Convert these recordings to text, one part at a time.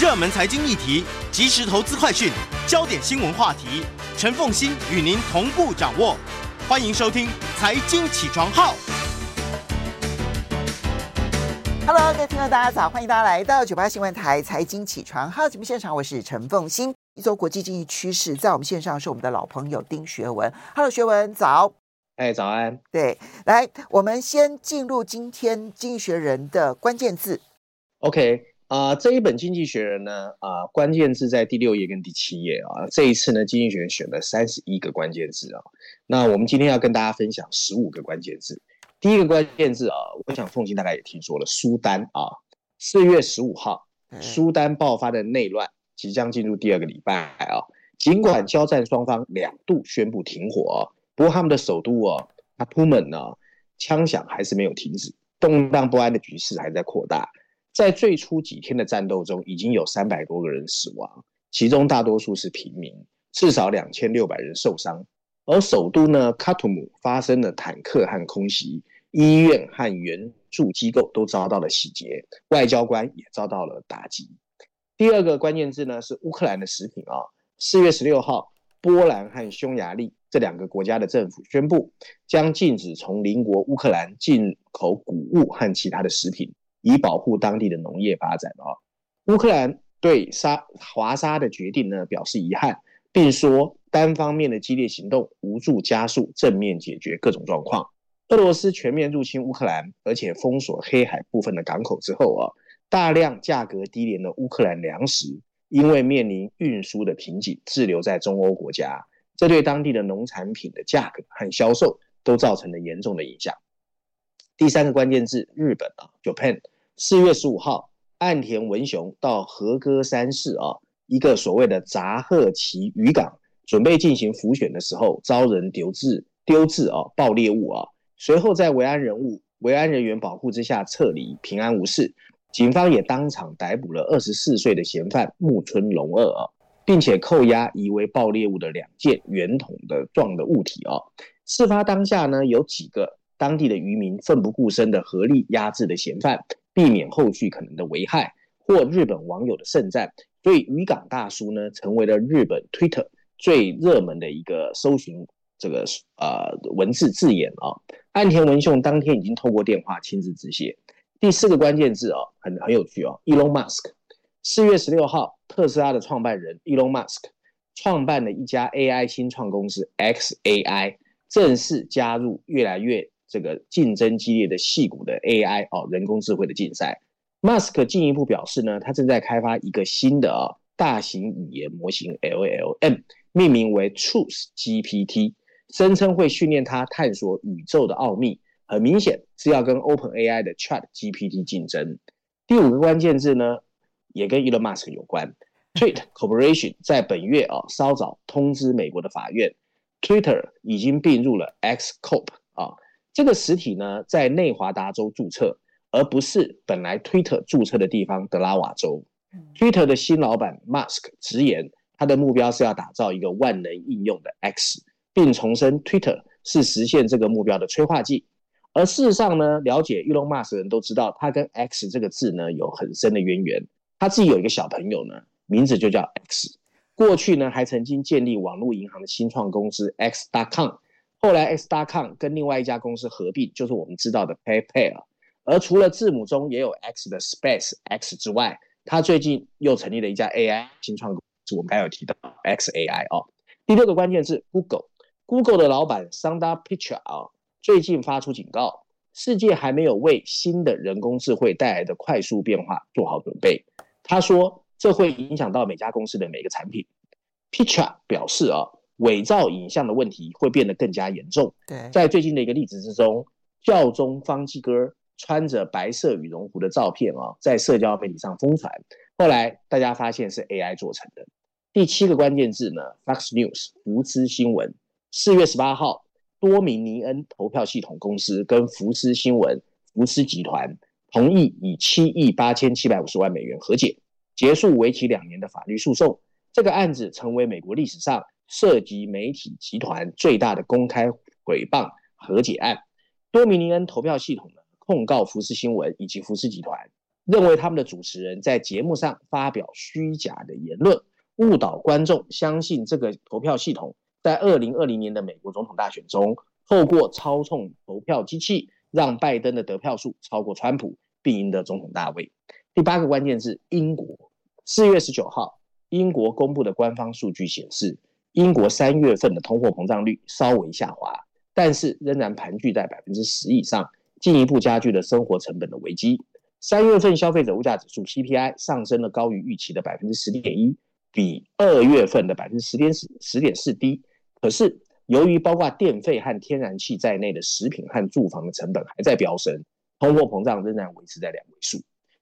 热门财经议题、即时投资快讯、焦点新闻话题，陈凤欣与您同步掌握。欢迎收听《财经起床号》。Hello，各位听众大家早，欢迎大家来到九八新闻台《财经起床号》节目现场，我是陈凤欣。一周国际经济趋势，在我们线上是我们的老朋友丁学文。Hello，学文早。哎，早安。对，来，我们先进入今天《经济学人》的关键字。OK，啊、呃，这一本《经济学人》呢，啊、呃，关键字在第六页跟第七页啊。这一次呢，《经济学人》选了三十一个关键字啊。那我们今天要跟大家分享十五个关键字。第一个关键字啊，我想凤琴大概也听说了，苏丹啊。四月十五号，苏丹爆发的内乱即将进入第二个礼拜啊。尽管交战双方两度宣布停火。不过他们的首都哦，阿普门呢，枪响还是没有停止，动荡不安的局势还在扩大。在最初几天的战斗中，已经有三百多个人死亡，其中大多数是平民，至少两千六百人受伤。而首都呢，喀土姆发生了坦克和空袭，医院和援助机构都遭到了洗劫，外交官也遭到了打击。第二个关键字呢是乌克兰的食品啊，四月十六号。波兰和匈牙利这两个国家的政府宣布，将禁止从邻国乌克兰进口谷物和其他的食品，以保护当地的农业发展。啊，乌克兰对沙华沙的决定呢表示遗憾，并说单方面的激烈行动无助加速正面解决各种状况。俄罗斯全面入侵乌克兰，而且封锁黑海部分的港口之后啊，大量价格低廉的乌克兰粮食。因为面临运输的瓶颈，滞留在中欧国家，这对当地的农产品的价格和销售都造成了严重的影响。第三个关键字，日本啊，Japan，四月十五号，岸田文雄到和歌山市啊，一个所谓的杂贺崎渔港，准备进行浮选的时候，遭人丢掷丢掷啊，爆裂物啊，随后在维安人物维安人员保护之下撤离，平安无事。警方也当场逮捕了二十四岁的嫌犯木村隆二啊，并且扣押疑为爆裂物的两件圆筒的状的物体啊。事发当下呢，有几个当地的渔民奋不顾身的合力压制了嫌犯，避免后续可能的危害，获日本网友的盛赞。所以渔港大叔呢，成为了日本 Twitter 最热门的一个搜寻这个呃文字字眼啊。岸田文雄当天已经透过电话亲自致谢。第四个关键字哦，很很有趣哦。Elon Musk，四月十六号，特斯拉的创办人 Elon Musk 创办了一家 AI 新创公司 xAI，正式加入越来越这个竞争激烈的矽谷的 AI 哦人工智慧的竞赛。Musk 进一步表示呢，他正在开发一个新的哦大型语言模型 LLM，命名为 Truth GPT，声称会训练它探索宇宙的奥秘。很明显是要跟 OpenAI 的 ChatGPT 竞争。第五个关键字呢，也跟 Elon Musk 有关。Twit Corporation 在本月啊稍早通知美国的法院，Twitter 已经并入了 X Corp 啊，这个实体呢在内华达州注册，而不是本来 Twitter 注册的地方德拉瓦州。Twitter 的新老板 Musk 直言，他的目标是要打造一个万能应用的 X，并重申 Twitter 是实现这个目标的催化剂。而事实上呢，了解 Elon Musk 的人都知道，他跟 X 这个字呢有很深的渊源。他自己有一个小朋友呢，名字就叫 X。过去呢，还曾经建立网络银行的新创公司 X.com。后来 X.com 跟另外一家公司合并，就是我们知道的 PayPal。而除了字母中也有 X 的 Space X 之外，它最近又成立了一家 AI 新创公司，我们刚有提到 xAI 哦。第六个关键字 Google，Google 的老板 s a n d a r p i c h a r 啊。最近发出警告，世界还没有为新的人工智慧带来的快速变化做好准备。他说，这会影响到每家公司的每个产品。Pichai 表示啊，伪造影像的问题会变得更加严重。对，在最近的一个例子之中，教宗方济哥穿着白色羽绒服的照片啊，在社交媒体上疯传，后来大家发现是 AI 做成的。第七个关键字呢，Fox News 福斯新闻，四月十八号。多米尼恩投票系统公司跟福斯新闻、福斯集团同意以七亿八千七百五十万美元和解，结束为期两年的法律诉讼。这个案子成为美国历史上涉及媒体集团最大的公开诽谤和解案。多米尼恩投票系统呢，控告福斯新闻以及福斯集团，认为他们的主持人在节目上发表虚假的言论，误导观众相信这个投票系统在二零二零年的美国总统大选中，透过操纵投票机器，让拜登的得票数超过川普，并赢得总统大位。第八个关键字：英国。四月十九号，英国公布的官方数据显示，英国三月份的通货膨胀率稍微下滑，但是仍然盘踞在百分之十以上，进一步加剧了生活成本的危机。三月份消费者物价指数 CPI 上升了高于预期的百分之十点一，比二月份的百分之十点十十点四低。可是，由于包括电费和天然气在内的食品和住房的成本还在飙升，通货膨胀仍然维持在两位数。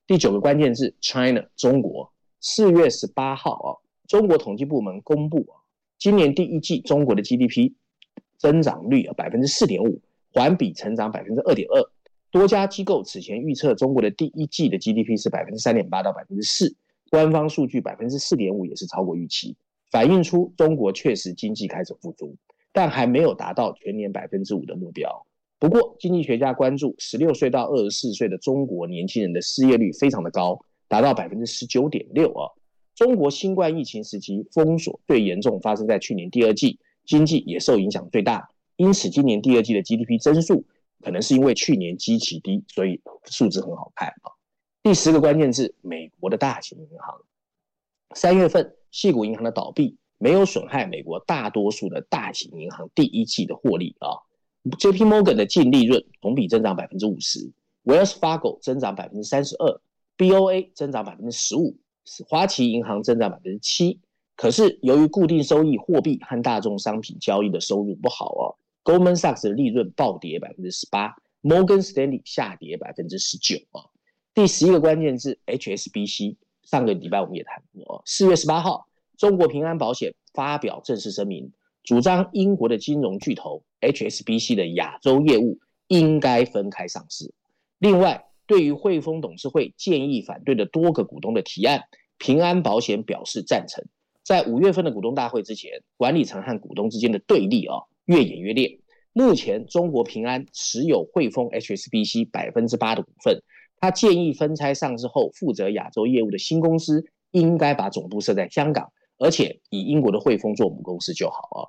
第九个关键字：China，中国。四月十八号啊，中国统计部门公布啊，今年第一季中国的 GDP 增长率啊百分之四点五，环比成长百分之二点二。多家机构此前预测中国的第一季的 GDP 是百分之三点八到百分之四，官方数据百分之四点五也是超过预期，反映出中国确实经济开始复苏，但还没有达到全年百分之五的目标。不过，经济学家关注十六岁到二十四岁的中国年轻人的失业率非常的高。达到百分之十九点六啊！中国新冠疫情时期封锁最严重，发生在去年第二季，经济也受影响最大。因此，今年第二季的 GDP 增速可能是因为去年基期低，所以数字很好看啊。第十个关键字：美国的大型银行。三月份，矽谷银行的倒闭没有损害美国大多数的大型银行第一季的获利啊。JP Morgan 的净利润同比增长百分之五十，Wells Fargo 增长百分之三十二。BOA 增长百分之十五，花旗银行增长百分之七。可是由于固定收益货币和大众商品交易的收入不好哦，Goldman Sachs 的利润暴跌百分之十八，Morgan Stanley 下跌百分之十九啊。第十一个关键字 HSBC，上个礼拜我们也谈过，四月十八号，中国平安保险发表正式声明，主张英国的金融巨头 HSBC 的亚洲业务应该分开上市。另外，对于汇丰董事会建议反对的多个股东的提案，平安保险表示赞成。在五月份的股东大会之前，管理层和股东之间的对立啊越演越烈。目前，中国平安持有汇丰 HSBC 百分之八的股份，他建议分拆上市后负责亚洲业务的新公司应该把总部设在香港，而且以英国的汇丰做母公司就好啊。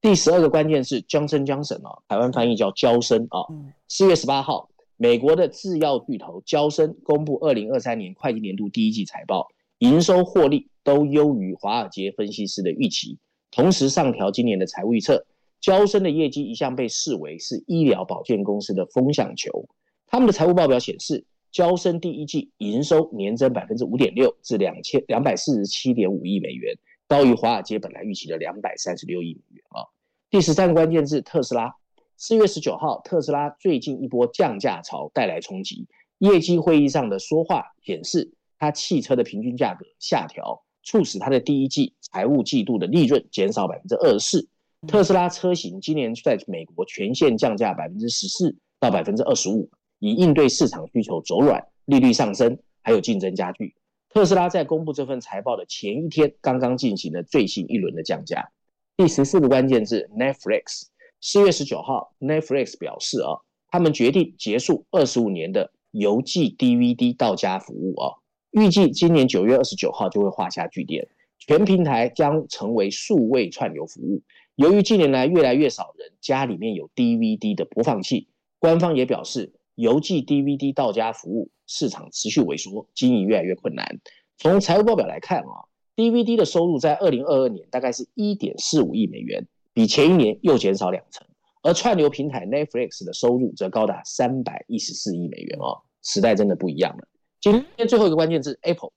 第十二个关键是 Johnson Johnson 啊，台湾翻译叫娇生啊。四月十八号。美国的制药巨头娇生公布二零二三年会计年度第一季财报，营收获利都优于华尔街分析师的预期，同时上调今年的财务预测。交生的业绩一向被视为是医疗保健公司的风向球，他们的财务报表显示，交生第一季营收年增百分之五点六，至两千两百四十七点五亿美元，高于华尔街本来预期的两百三十六亿美元啊。第十三个关键字特斯拉。四月十九号，特斯拉最近一波降价潮带来冲击。业绩会议上的说话显示，它汽车的平均价格下调，促使它的第一季财务季度的利润减少百分之二十四。特斯拉车型今年在美国全线降价百分之十四到百分之二十五，以应对市场需求走软、利率上升还有竞争加剧。特斯拉在公布这份财报的前一天，刚刚进行了最新一轮的降价。第十四个关键字：Netflix。四月十九号，Netflix 表示啊，他们决定结束二十五年的邮寄 DVD 到家服务啊，预计今年九月二十九号就会画下句点，全平台将成为数位串流服务。由于近年来越来越少人家里面有 DVD 的播放器，官方也表示，邮寄 DVD 到家服务市场持续萎缩，经营越来越困难。从财务报表来看啊，DVD 的收入在二零二二年大概是一点四五亿美元。比前一年又减少两成，而串流平台 Netflix 的收入则高达三百一十四亿美元哦，时代真的不一样了。今天最后一个关键字 Apple，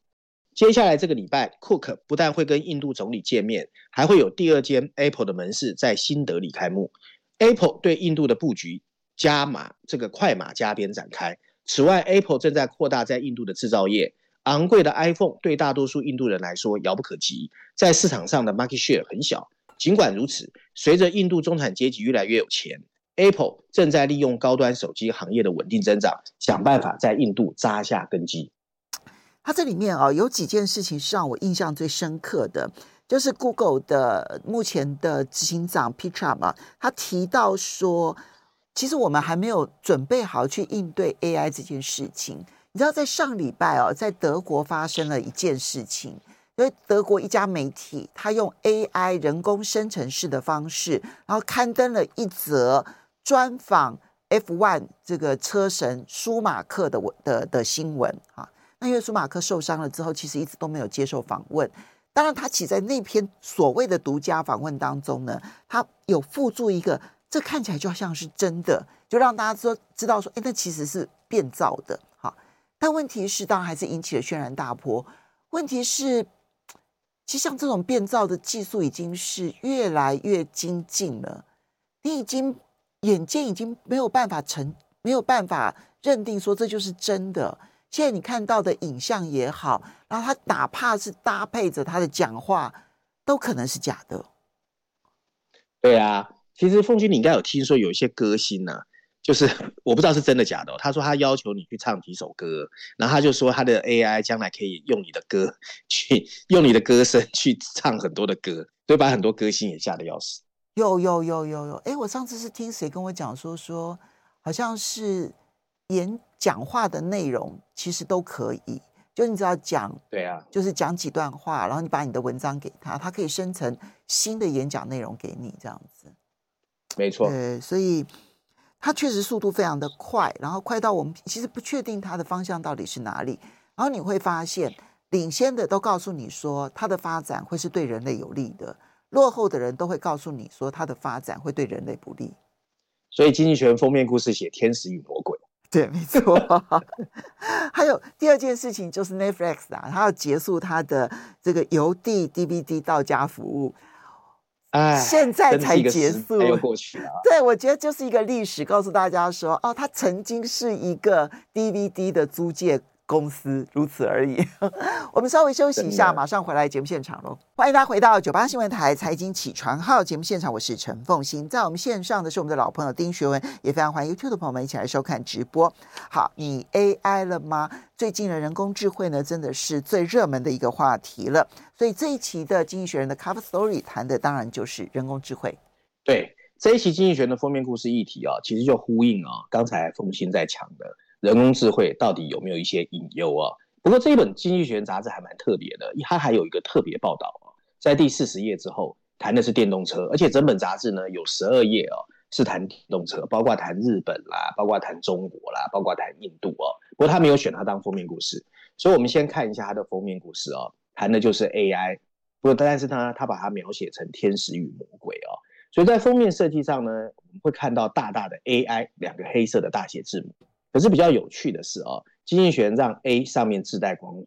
接下来这个礼拜，Cook 不但会跟印度总理见面，还会有第二间 Apple 的门市在新德里开幕。Apple 对印度的布局加码，这个快马加鞭展开。此外，Apple 正在扩大在印度的制造业。昂贵的 iPhone 对大多数印度人来说遥不可及，在市场上的 market share 很小。尽管如此，随着印度中产阶级越来越有钱，Apple 正在利用高端手机行业的稳定增长，想办法在印度扎下根基。它这里面啊，有几件事情是让我印象最深刻的，就是 Google 的目前的执行长 Pichai 嘛，他提到说，其实我们还没有准备好去应对 AI 这件事情。你知道，在上礼拜哦，在德国发生了一件事情，因为德国一家媒体，他用 AI 人工生成式的方式，然后刊登了一则专访 F1 这个车神舒马克的的的新闻啊。那因为舒马克受伤了之后，其实一直都没有接受访问。当然，他其在那篇所谓的独家访问当中呢，他有附注一个，这看起来就像是真的，就让大家说知道说，哎，那其实是变造的。但问题是，当然还是引起了轩然大波。问题是，其实像这种变造的技术已经是越来越精进了。你已经眼见已经没有办法成，没有办法认定说这就是真的。现在你看到的影像也好，然后他哪怕是搭配着他的讲话，都可能是假的。对啊，其实凤君，你应该有听说有一些歌星呢、就是我不知道是真的假的、哦。他说他要求你去唱几首歌，然后他就说他的 AI 将来可以用你的歌去用你的歌声去唱很多的歌，所以把很多歌星也吓得要死。有有有有有，哎，我上次是听谁跟我讲说说，好像是演讲话的内容其实都可以，就你只要讲，对啊，就是讲几段话，然后你把你的文章给他，他可以生成新的演讲内容给你，这样子。没错。对，所以。它确实速度非常的快，然后快到我们其实不确定它的方向到底是哪里。然后你会发现，领先的都告诉你说它的发展会是对人类有利的，落后的人都会告诉你说它的发展会对人类不利。所以经济学人封面故事写天使与魔鬼，对，没错。还有第二件事情就是 Netflix 啊，它要结束它的这个邮递 DVD 到家服务。哎，现在才结束，又过去了。对，我觉得就是一个历史，告诉大家说，哦，它曾经是一个 DVD 的租借公司，如此而已。我们稍微休息一下，马上回来节目现场喽。欢迎大家回到九八新闻台财经起床号节目现场，我是陈凤欣。在我们线上的是我们的老朋友丁学文，也非常欢迎 YouTube 的朋友们一起来收看直播。好，你 AI 了吗？最近的人工智慧呢，真的是最热门的一个话题了。所以这一期的《经济学人》的 Cover Story 谈的当然就是人工智慧。对，这一期《经济学人》的封面故事议题啊，其实就呼应啊，刚才凤馨在讲的。人工智慧到底有没有一些隐忧啊？不过这一本《经济学人》杂志还蛮特别的，它还有一个特别报道啊，在第四十页之后谈的是电动车，而且整本杂志呢有十二页哦，是谈电动车，包括谈日本啦，包括谈中国啦，包括谈印度哦。不过他没有选它当封面故事，所以我们先看一下它的封面故事哦，谈的就是 AI。不过但是他他把它描写成天使与魔鬼哦，所以在封面设计上呢，我们会看到大大的 AI 两个黑色的大写字母。可是比较有趣的是哦，经济学让 A 上面自带光环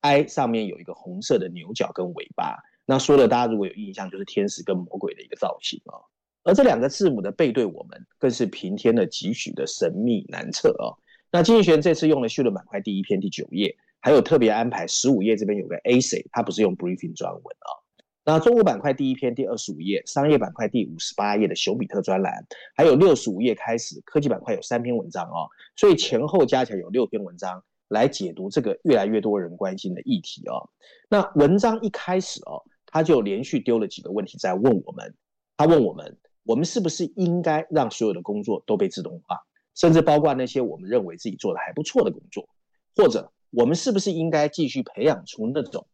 ，I 上面有一个红色的牛角跟尾巴。那说的大家如果有印象，就是天使跟魔鬼的一个造型哦。而这两个字母的背对我们，更是平添了几许的神秘难测哦。那经济学这次用了绪论板块第一篇第九页，还有特别安排十五页这边有个 A C，它不是用 briefing 专文啊、哦。那中国板块第一篇第二十五页，商业板块第五十八页的熊彼特专栏，还有六十五页开始，科技板块有三篇文章哦，所以前后加起来有六篇文章来解读这个越来越多人关心的议题哦。那文章一开始哦，他就连续丢了几个问题在问我们，他问我们，我们是不是应该让所有的工作都被自动化，甚至包括那些我们认为自己做的还不错的工作，或者我们是不是应该继续培养出那种？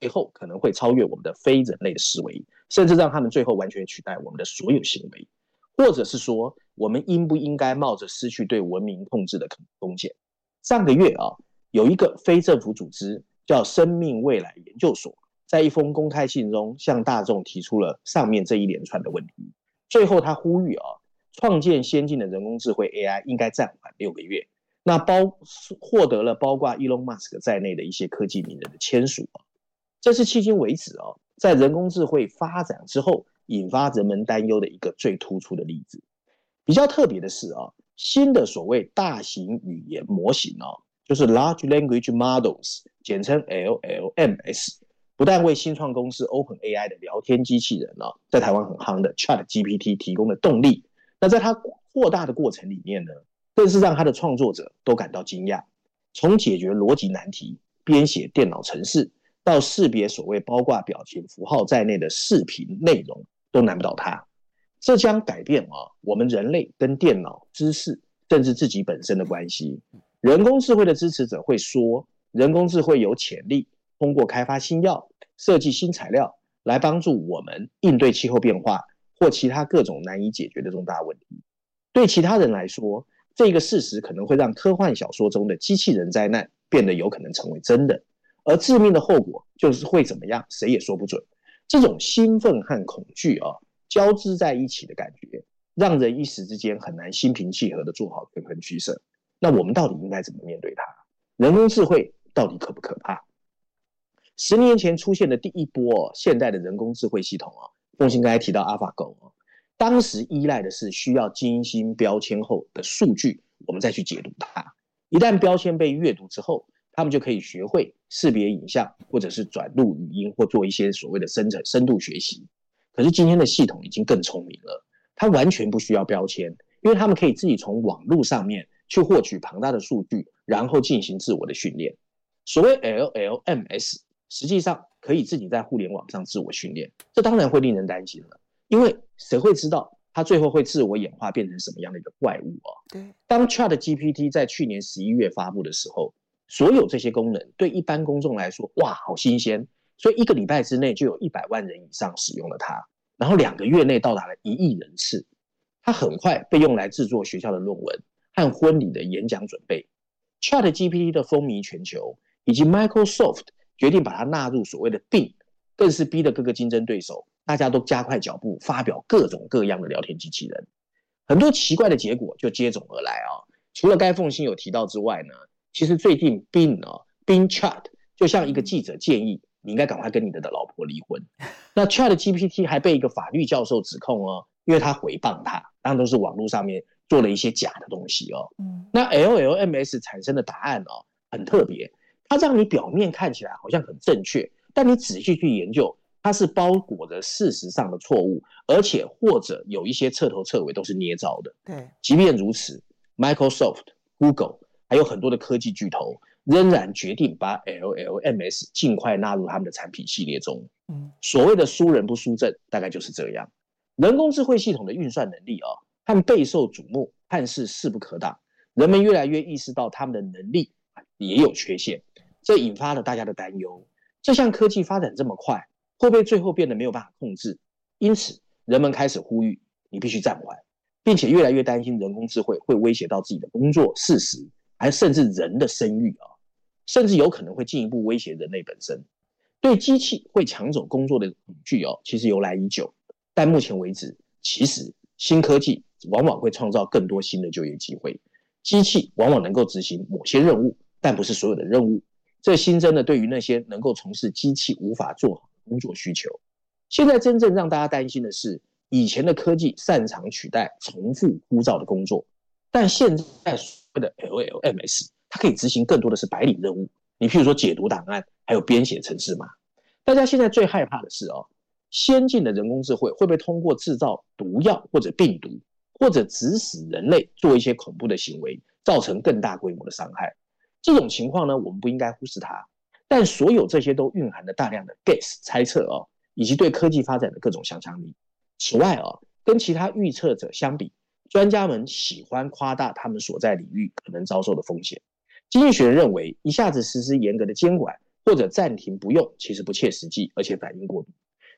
最后可能会超越我们的非人类的思维，甚至让他们最后完全取代我们的所有行为，或者是说，我们应不应该冒着失去对文明控制的风险？上个月啊，有一个非政府组织叫生命未来研究所，在一封公开信中向大众提出了上面这一连串的问题。最后，他呼吁啊，创建先进的人工智慧 AI 应该暂缓六个月。那包获得了包括伊隆马斯克在内的一些科技名人的签署啊。这是迄今为止哦，在人工智慧发展之后，引发人们担忧的一个最突出的例子。比较特别的是啊，新的所谓大型语言模型哦，就是 Large Language Models，简称 LLMs，不但为新创公司 OpenAI 的聊天机器人哦，在台湾很夯的 ChatGPT 提供了动力，那在它扩大的过程里面呢，更是让它的创作者都感到惊讶。从解决逻辑难题、编写电脑程式，到识别所谓包括表情符号在内的视频内容都难不倒他，这将改变啊我们人类跟电脑、知识甚至自己本身的关系。人工智慧的支持者会说，人工智慧有潜力通过开发新药、设计新材料来帮助我们应对气候变化或其他各种难以解决的重大问题。对其他人来说，这个事实可能会让科幻小说中的机器人灾难变得有可能成为真的，而致命的后果就是会怎么样，谁也说不准。这种兴奋和恐惧啊交织在一起的感觉，让人一时之间很难心平气和的做好权衡取舍。那我们到底应该怎么面对它？人工智慧到底可不可怕？十年前出现的第一波现代的人工智慧系统啊，凤馨刚才提到 AlphaGo 啊。当时依赖的是需要精心标签后的数据，我们再去解读它。一旦标签被阅读之后，他们就可以学会识别影像，或者是转录语音，或做一些所谓的深层深度学习。可是今天的系统已经更聪明了，它完全不需要标签，因为他们可以自己从网络上面去获取庞大的数据，然后进行自我的训练。所谓 LLMS，实际上可以自己在互联网上自我训练，这当然会令人担心了。因为谁会知道它最后会自我演化变成什么样的一个怪物啊？对，当 ChatGPT 在去年十一月发布的时候，所有这些功能对一般公众来说，哇，好新鲜！所以一个礼拜之内就有一百万人以上使用了它，然后两个月内到达了一亿人次。它很快被用来制作学校的论文和婚礼的演讲准备。ChatGPT 的风靡全球，以及 Microsoft 决定把它纳入所谓的 Bing，更是逼得各个竞争对手。大家都加快脚步，发表各种各样的聊天机器人，很多奇怪的结果就接踵而来啊！除了该凤新有提到之外呢，其实最近 Bing 啊，Bing Chat 就像一个记者建议，你应该赶快跟你的老婆离婚。那 Chat GPT 还被一个法律教授指控哦，因为他诽谤他，当然都是网络上面做了一些假的东西哦。那 LLMS 产生的答案哦，很特别，它让你表面看起来好像很正确，但你仔细去研究。它是包裹着事实上的错误，而且或者有一些彻头彻尾都是捏造的。对，即便如此，Microsoft、Google 还有很多的科技巨头仍然决定把 LLMS 尽快纳入他们的产品系列中。嗯，所谓的输人不输阵，大概就是这样。人工智慧系统的运算能力啊，和备受瞩目，看似势不可挡。人们越来越意识到他们的能力也有缺陷，这引发了大家的担忧。这项科技发展这么快。会不会最后变得没有办法控制？因此，人们开始呼吁你必须暂缓，并且越来越担心人工智慧会威胁到自己的工作、事实，还甚至人的生育啊，甚至有可能会进一步威胁人类本身。对机器会抢走工作的恐惧哦，其实由来已久。但目前为止，其实新科技往往会创造更多新的就业机会。机器往往能够执行某些任务，但不是所有的任务。这新增的对于那些能够从事机器无法做好的工作需求，现在真正让大家担心的是，以前的科技擅长取代重复枯燥的工作，但现在所谓的 LLMS，它可以执行更多的是白领任务。你譬如说解读档案，还有编写程式码。大家现在最害怕的是哦，先进的人工智慧会不会通过制造毒药或者病毒，或者指使人类做一些恐怖的行为，造成更大规模的伤害？这种情况呢，我们不应该忽视它。但所有这些都蕴含了大量的 guess 猜测哦，以及对科技发展的各种想象力。此外哦，跟其他预测者相比，专家们喜欢夸大他们所在领域可能遭受的风险。经济学认为，一下子实施严格的监管或者暂停不用，其实不切实际，而且反应过度。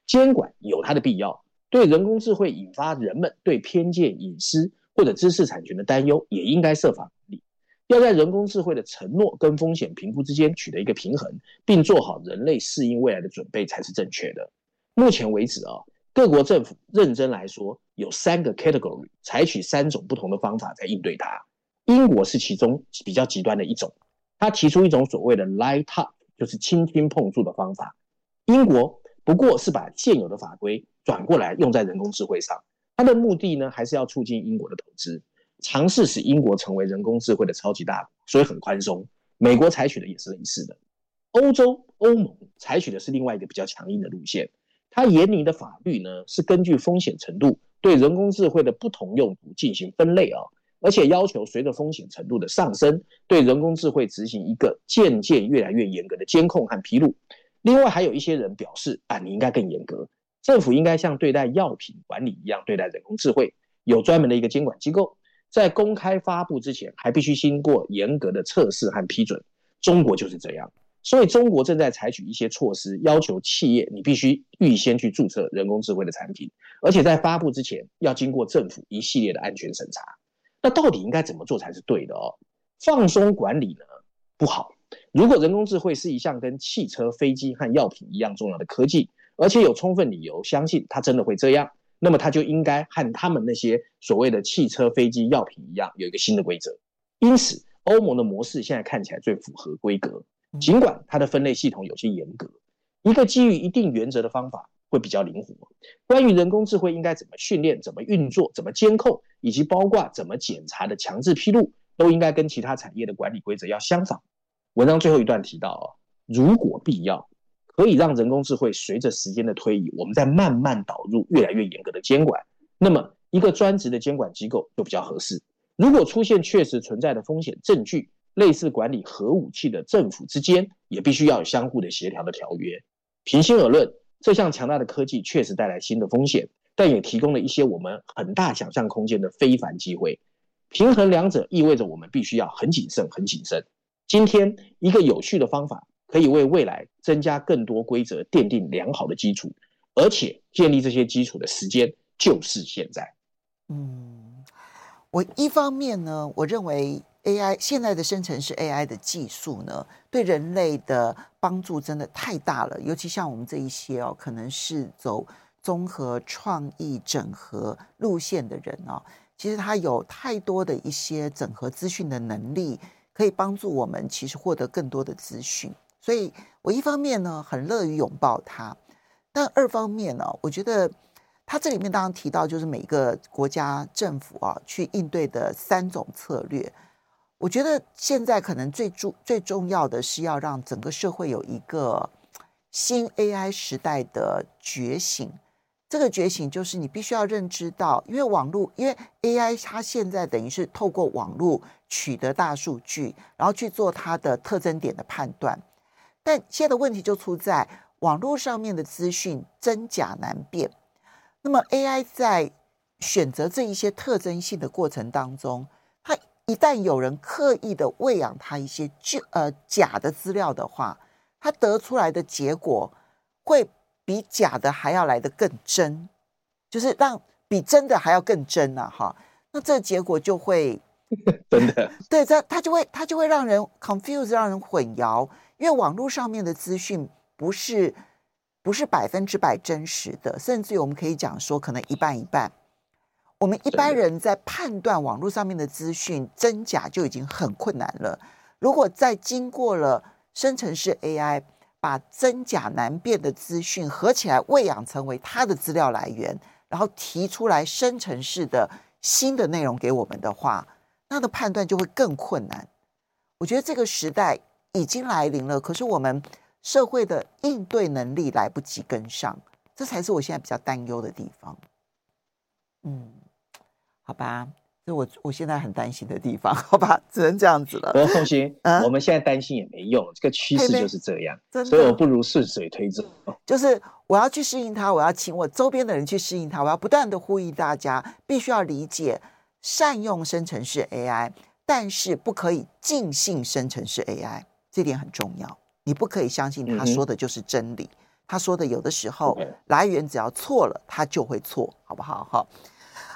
监管有它的必要，对人工智慧引发人们对偏见、隐私或者知识产权的担忧，也应该设法管理。要在人工智慧的承诺跟风险评估之间取得一个平衡，并做好人类适应未来的准备才是正确的。目前为止啊，各国政府认真来说有三个 category，采取三种不同的方法在应对它。英国是其中比较极端的一种，他提出一种所谓的 light up，就是轻轻碰触的方法。英国不过是把现有的法规转过来用在人工智慧上，它的目的呢，还是要促进英国的投资。尝试使英国成为人工智慧的超级大国，所以很宽松。美国采取的也是类似的。欧洲欧盟采取的是另外一个比较强硬的路线。它严厉的法律呢，是根据风险程度对人工智慧的不同用途进行分类啊，而且要求随着风险程度的上升，对人工智慧执行一个渐渐越来越严格的监控和披露。另外还有一些人表示啊，你应该更严格，政府应该像对待药品管理一样对待人工智慧，有专门的一个监管机构。在公开发布之前，还必须经过严格的测试和批准。中国就是这样，所以中国正在采取一些措施，要求企业你必须预先去注册人工智慧的产品，而且在发布之前要经过政府一系列的安全审查。那到底应该怎么做才是对的哦？放松管理呢？不好。如果人工智慧是一项跟汽车、飞机和药品一样重要的科技，而且有充分理由相信它真的会这样，那么它就应该和他们那些所谓的汽车、飞机、药品一样，有一个新的规则。因此，欧盟的模式现在看起来最符合规格，尽管它的分类系统有些严格，一个基于一定原则的方法会比较灵活。关于人工智慧应该怎么训练、怎么运作、怎么监控，以及包括怎么检查的强制披露，都应该跟其他产业的管理规则要相仿。文章最后一段提到啊，如果必要，可以让人工智慧随着时间的推移，我们再慢慢导入越来越严格的监管。那么，一个专职的监管机构就比较合适。如果出现确实存在的风险证据，类似管理核武器的政府之间，也必须要有相互的协调的条约。平心而论，这项强大的科技确实带来新的风险，但也提供了一些我们很大想象空间的非凡机会。平衡两者意味着我们必须要很谨慎、很谨慎。今天，一个有趣的方法可以为未来增加更多规则奠定良好的基础，而且建立这些基础的时间就是现在。嗯。我一方面呢，我认为 AI 现在的生成式 AI 的技术呢，对人类的帮助真的太大了。尤其像我们这一些哦，可能是走综合创意整合路线的人哦，其实他有太多的一些整合资讯的能力，可以帮助我们其实获得更多的资讯。所以我一方面呢，很乐于拥抱它，但二方面呢，我觉得。他这里面当然提到，就是每个国家政府啊，去应对的三种策略。我觉得现在可能最重最重要的是要让整个社会有一个新 AI 时代的觉醒。这个觉醒就是你必须要认知到，因为网络，因为 AI 它现在等于是透过网络取得大数据，然后去做它的特征点的判断。但现在的问题就出在网络上面的资讯真假难辨。那么 AI 在选择这一些特征性的过程当中，一旦有人刻意的喂养他一些就呃假的资料的话，他得出来的结果会比假的还要来得更真，就是让比真的还要更真呐、啊、哈。那这结果就会 真的 对，这他就会他就会让人 confuse，让人混淆，因为网络上面的资讯不是。不是百分之百真实的，甚至于我们可以讲说，可能一半一半。我们一般人在判断网络上面的资讯真假就已经很困难了。如果再经过了生成式 AI 把真假难辨的资讯合起来喂养成为它的资料来源，然后提出来生成式的新的内容给我们的话，那的判断就会更困难。我觉得这个时代已经来临了，可是我们。社会的应对能力来不及跟上，这才是我现在比较担忧的地方。嗯，好吧，这我我现在很担心的地方，好吧，只能这样子了。不要放心，嗯，我们现在担心也没用，这个趋势就是这样，所以我不如顺水推舟。就是我要去适应它，我要请我周边的人去适应它，我要不断的呼吁大家，必须要理解善用生成式 AI，但是不可以尽信生成式 AI，这点很重要。你不可以相信他说的就是真理，嗯、他说的有的时候来源只要错了，他就会错，好不好？好，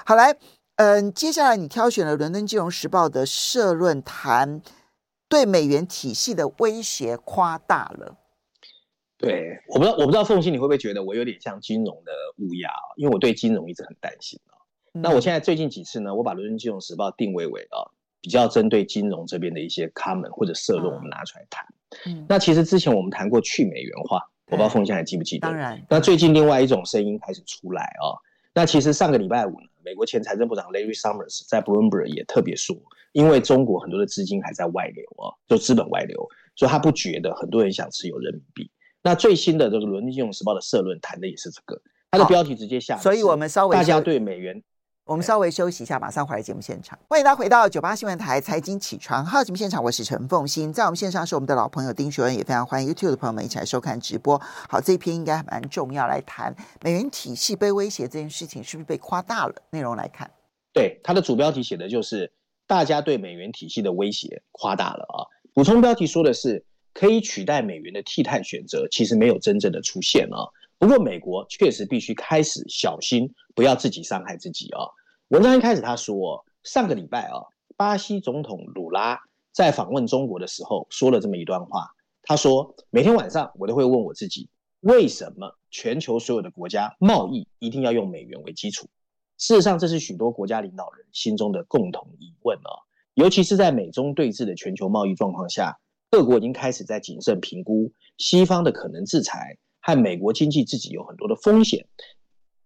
好来，嗯，接下来你挑选了《伦敦金融时报》的社论，谈对美元体系的威胁夸大了。对，我不知道，我不知道凤欣你会不会觉得我有点像金融的乌鸦啊？因为我对金融一直很担心啊。嗯、那我现在最近几次呢，我把《伦敦金融时报》定位为啊，比较针对金融这边的一些 comment 或者社论，我们拿出来谈。嗯嗯，那其实之前我们谈过去美元化，我不知道凤馨还记不记得？当然。那最近另外一种声音开始出来啊、哦。那其实上个礼拜五呢，美国前财政部长 Larry Summers 在 Bloomberg 也特别说，因为中国很多的资金还在外流啊、哦，就资本外流，所以他不觉得很多人想持有人民币。那最新的这个《伦敦金融时报》的社论谈的也是这个，它的标题直接下，所以我们稍微大家对美元。我们稍微休息一下，马上回来节目现场。欢迎大家回到九八新闻台财经起床号节目现场，我是陈凤欣，在我们线上是我们的老朋友丁学文，也非常欢迎 YouTube 的朋友们一起来收看直播。好，这一篇应该蛮重要，来谈美元体系被威胁这件事情是不是被夸大了？内容来看，对，它的主标题写的就是大家对美元体系的威胁夸大了啊。补充标题说的是可以取代美元的替代选择，其实没有真正的出现啊。不过美国确实必须开始小心，不要自己伤害自己啊。文章一开始他说，上个礼拜啊，巴西总统鲁拉在访问中国的时候说了这么一段话，他说每天晚上我都会问我自己，为什么全球所有的国家贸易一定要用美元为基础？事实上，这是许多国家领导人心中的共同疑问啊。尤其是在美中对峙的全球贸易状况下，各国已经开始在谨慎评估西方的可能制裁和美国经济自己有很多的风险。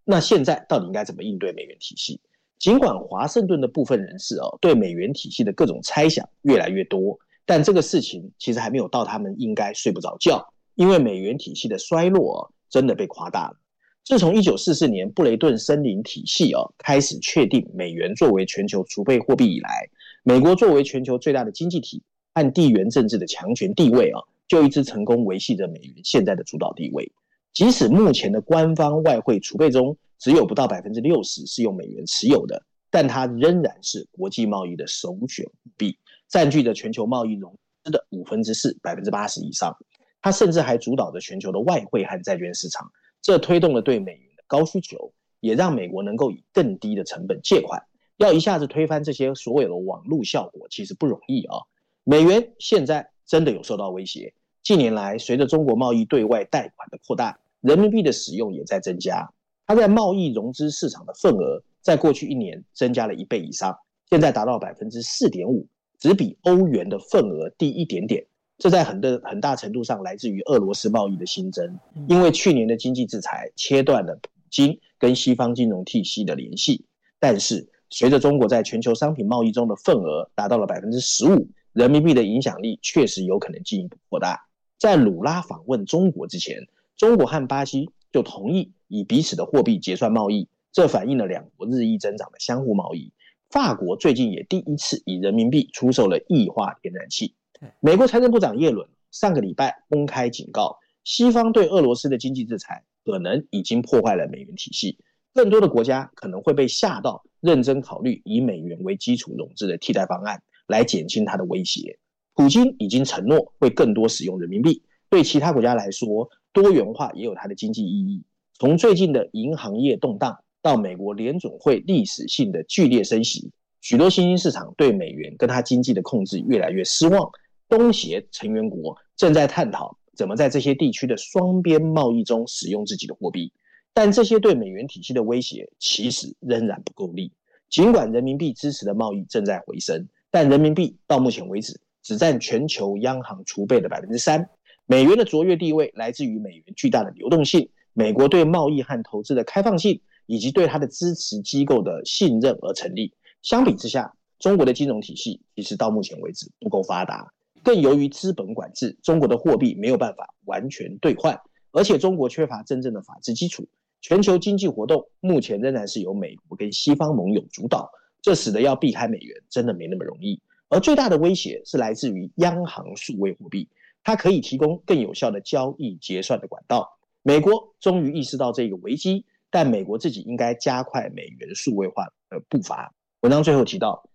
那现在到底应该怎么应对美元体系？尽管华盛顿的部分人士哦，对美元体系的各种猜想越来越多，但这个事情其实还没有到他们应该睡不着觉，因为美元体系的衰落真的被夸大了。自从一九四四年布雷顿森林体系哦开始确定美元作为全球储备货币以来，美国作为全球最大的经济体和地缘政治的强权地位啊，就一直成功维系着美元现在的主导地位。即使目前的官方外汇储备中只有不到百分之六十是用美元持有的，但它仍然是国际贸易的首选货币，占据着全球贸易融资的五分之四，百分之八十以上。它甚至还主导着全球的外汇和债券市场。这推动了对美元的高需求，也让美国能够以更低的成本借款。要一下子推翻这些所有的网络效果，其实不容易啊。美元现在真的有受到威胁。近年来，随着中国贸易对外贷款的扩大，人民币的使用也在增加。它在贸易融资市场的份额，在过去一年增加了一倍以上，现在达到百分之四点五，只比欧元的份额低一点点。这在很的很大程度上来自于俄罗斯贸易的新增，因为去年的经济制裁切断了普京跟西方金融体系的联系。但是，随着中国在全球商品贸易中的份额达到了百分之十五，人民币的影响力确实有可能进一步扩大。在鲁拉访问中国之前，中国和巴西就同意以彼此的货币结算贸易，这反映了两国日益增长的相互贸易。法国最近也第一次以人民币出售了液化天然气。美国财政部长耶伦上个礼拜公开警告，西方对俄罗斯的经济制裁可能已经破坏了美元体系，更多的国家可能会被吓到，认真考虑以美元为基础融资的替代方案，来减轻它的威胁。普京已经承诺会更多使用人民币，对其他国家来说，多元化也有它的经济意义。从最近的银行业动荡到美国联总会历史性的剧烈升息，许多新兴市场对美元跟它经济的控制越来越失望。东协成员国正在探讨怎么在这些地区的双边贸易中使用自己的货币，但这些对美元体系的威胁其实仍然不够力。尽管人民币支持的贸易正在回升，但人民币到目前为止只占全球央行储备的百分之三。美元的卓越地位来自于美元巨大的流动性、美国对贸易和投资的开放性，以及对它的支持机构的信任而成立。相比之下，中国的金融体系其实到目前为止不够发达。更由于资本管制，中国的货币没有办法完全兑换，而且中国缺乏真正的法治基础。全球经济活动目前仍然是由美国跟西方盟友主导，这使得要避开美元真的没那么容易。而最大的威胁是来自于央行数位货币，它可以提供更有效的交易结算的管道。美国终于意识到这个危机，但美国自己应该加快美元数位化的步伐。文章最后提到，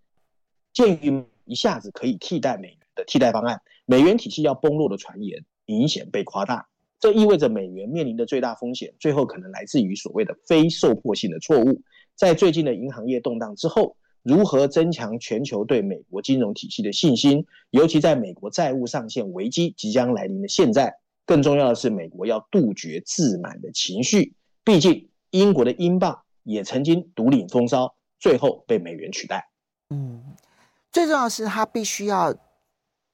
鉴于一下子可以替代美元。的替代方案，美元体系要崩落的传言明显被夸大，这意味着美元面临的最大风险，最后可能来自于所谓的非受迫性的错误。在最近的银行业动荡之后，如何增强全球对美国金融体系的信心，尤其在美国债务上限危机即将来临的现在，更重要的是，美国要杜绝自满的情绪。毕竟，英国的英镑也曾经独领风骚，最后被美元取代。嗯，最重要的是，他必须要。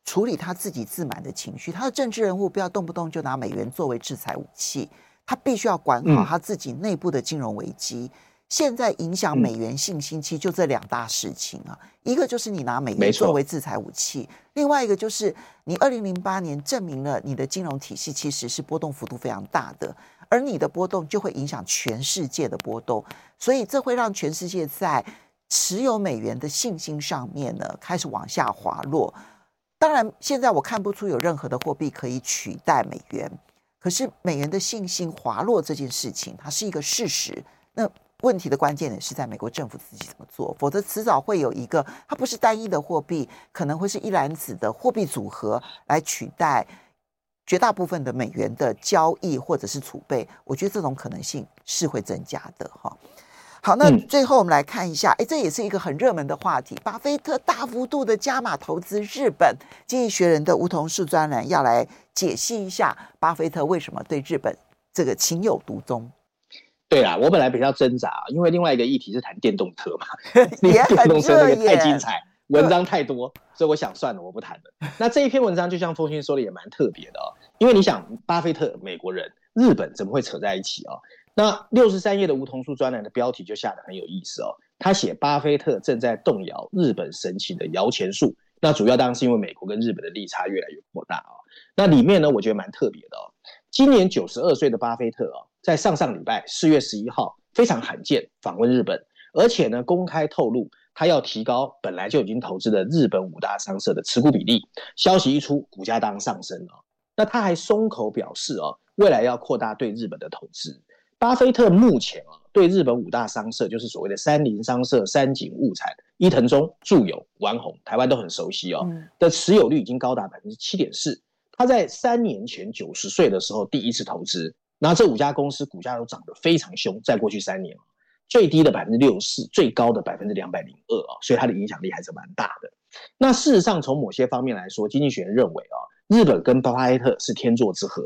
处理他自己自满的情绪，他的政治人物不要动不动就拿美元作为制裁武器，他必须要管好他自己内部的金融危机。嗯、现在影响美元信心，其实就这两大事情啊，一个就是你拿美元作为制裁武器，另外一个就是你二零零八年证明了你的金融体系其实是波动幅度非常大的，而你的波动就会影响全世界的波动，所以这会让全世界在持有美元的信心上面呢开始往下滑落。当然，现在我看不出有任何的货币可以取代美元。可是美元的信心滑落这件事情，它是一个事实。那问题的关键点是在美国政府自己怎么做，否则迟早会有一个它不是单一的货币，可能会是一篮子的货币组合来取代绝大部分的美元的交易或者是储备。我觉得这种可能性是会增加的哈。好，那最后我们来看一下，哎，这也是一个很热门的话题。巴菲特大幅度的加码投资日本，经济学人的梧桐树专栏要来解析一下巴菲特为什么对日本这个情有独钟。对啊，我本来比较挣扎，因为另外一个议题是谈电动车嘛，电动车那个太精彩，文章太多，所以我想算了，我不谈了。那这一篇文章就像凤馨说的，也蛮特别的哦，因为你想，巴菲特美国人，日本怎么会扯在一起哦？那六十三页的梧桐树专栏的标题就下得很有意思哦。他写巴菲特正在动摇日本神奇的摇钱树。那主要当然是因为美国跟日本的利差越来越扩大哦。那里面呢，我觉得蛮特别的哦。今年九十二岁的巴菲特哦，在上上礼拜四月十一号非常罕见访问日本，而且呢公开透露他要提高本来就已经投资的日本五大商社的持股比例。消息一出，股价当然上升了。那他还松口表示哦，未来要扩大对日本的投资。巴菲特目前啊，对日本五大商社，就是所谓的三菱商社、三井物产、伊藤忠、住友、丸红，台湾都很熟悉哦，的持有率已经高达百分之七点四。他在三年前九十岁的时候第一次投资，那这五家公司股价都涨得非常凶，在过去三年最低的百分之六十四，最高的百分之两百零二啊，所以它的影响力还是蛮大的。那事实上，从某些方面来说，经济学人认为啊，日本跟巴菲特是天作之合。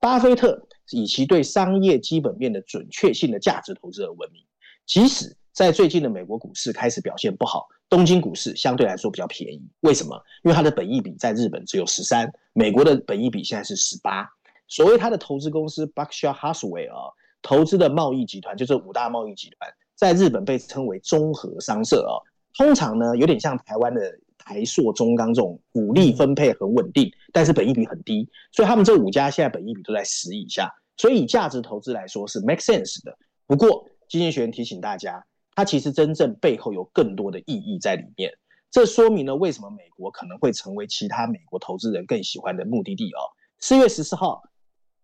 巴菲特以其对商业基本面的准确性的价值投资而闻名，即使在最近的美国股市开始表现不好，东京股市相对来说比较便宜。为什么？因为它的本益比在日本只有十三，美国的本益比现在是十八。所谓他的投资公司 Berkshire Hathaway 啊，投资的贸易集团就是五大贸易集团，在日本被称为综合商社啊，通常呢有点像台湾的。台塑、中钢这种股利分配很稳定，但是本益比很低，所以他们这五家现在本益比都在十以下，所以以价值投资来说是 make sense 的。不过，经济学人提醒大家，它其实真正背后有更多的意义在里面。这说明了为什么美国可能会成为其他美国投资人更喜欢的目的地哦。四月十四号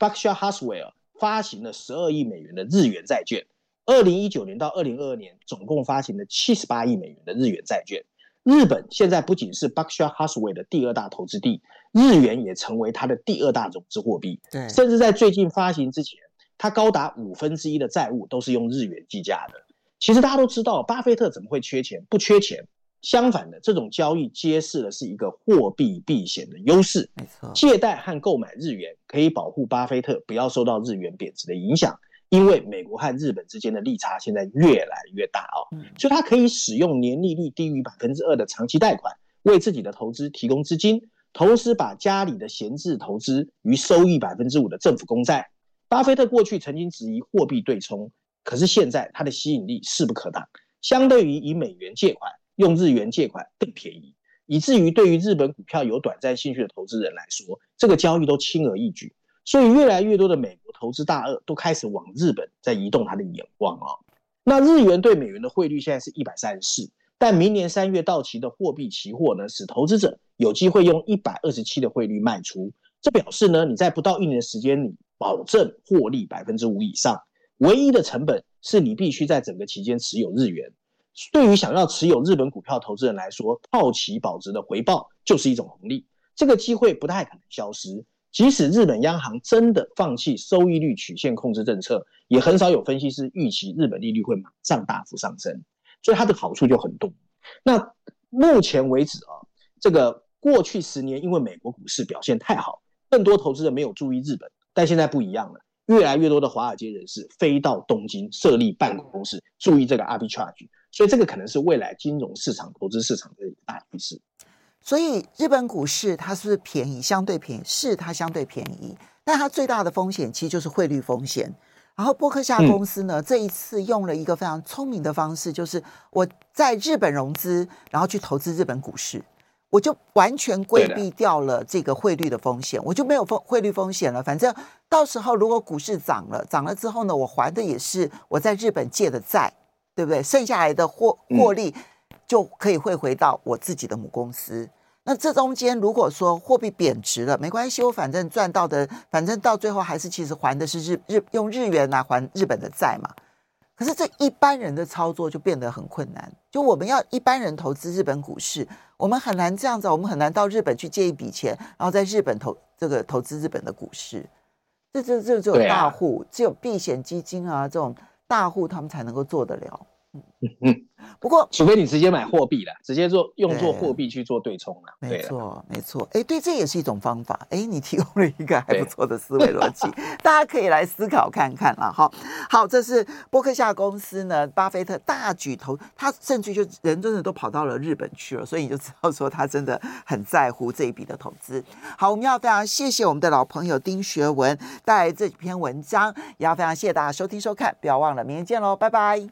，Berkshire Hathaway 发行了十二亿美元的日元债券，二零一九年到二零二二年总共发行了七十八亿美元的日元债券。日本现在不仅是 Berkshire Hathaway 的第二大投资地，日元也成为它的第二大融资货币。对，甚至在最近发行之前，它高达五分之一的债务都是用日元计价的。其实大家都知道，巴菲特怎么会缺钱？不缺钱，相反的，这种交易揭示的是一个货币避险的优势。没错，借贷和购买日元可以保护巴菲特不要受到日元贬值的影响。因为美国和日本之间的利差现在越来越大哦，所以他可以使用年利率低于百分之二的长期贷款，为自己的投资提供资金，同时把家里的闲置投资于收益百分之五的政府公债。巴菲特过去曾经质疑货币对冲，可是现在它的吸引力势不可挡，相对于以美元借款，用日元借款更便宜，以至于对于日本股票有短暂兴趣的投资人来说，这个交易都轻而易举。所以，越来越多的美国投资大鳄都开始往日本在移动他的眼光啊。那日元对美元的汇率现在是一百三十四，但明年三月到期的货币期货呢，使投资者有机会用一百二十七的汇率卖出。这表示呢，你在不到一年的时间里，保证获利百分之五以上。唯一的成本是你必须在整个期间持有日元。对于想要持有日本股票投资人来说，套期保值的回报就是一种红利。这个机会不太可能消失。即使日本央行真的放弃收益率曲线控制政策，也很少有分析师预期日本利率会马上大幅上升，所以它的好处就很多。那目前为止啊，这个过去十年因为美国股市表现太好，更多投资人没有注意日本，但现在不一样了，越来越多的华尔街人士飞到东京设立办公室，注意这个 arbitrage，所以这个可能是未来金融市场、投资市场的一个大趋势。所以日本股市它是不是便宜？相对便宜，是它相对便宜，但它最大的风险其实就是汇率风险。然后波克夏公司呢，这一次用了一个非常聪明的方式，就是我在日本融资，然后去投资日本股市，我就完全规避掉了这个汇率的风险，我就没有风汇率风险了。反正到时候如果股市涨了，涨了之后呢，我还的也是我在日本借的债，对不对？剩下来的获获利。就可以汇回到我自己的母公司。那这中间如果说货币贬值了，没关系，我反正赚到的，反正到最后还是其实还的是日日用日元来还日本的债嘛。可是这一般人的操作就变得很困难。就我们要一般人投资日本股市，我们很难这样子，我们很难到日本去借一笔钱，然后在日本投这个投资日本的股市。这这这只有大户，只有避险基金啊这种大户他们才能够做得了。嗯嗯。不过，除非你直接买货币了，直接做用做货币去做对冲了。没错，没错。哎，对，这也是一种方法。哎，你提供了一个还不错的思维逻辑，大家可以来思考看看了。哈，好，这是波克夏公司呢，巴菲特大举投，他甚至就人真的都跑到了日本去了，所以你就知道说他真的很在乎这一笔的投资。好，我们要非常谢谢我们的老朋友丁学文带来这几篇文章，也要非常谢谢大家收听收看，不要忘了明天见喽，拜拜。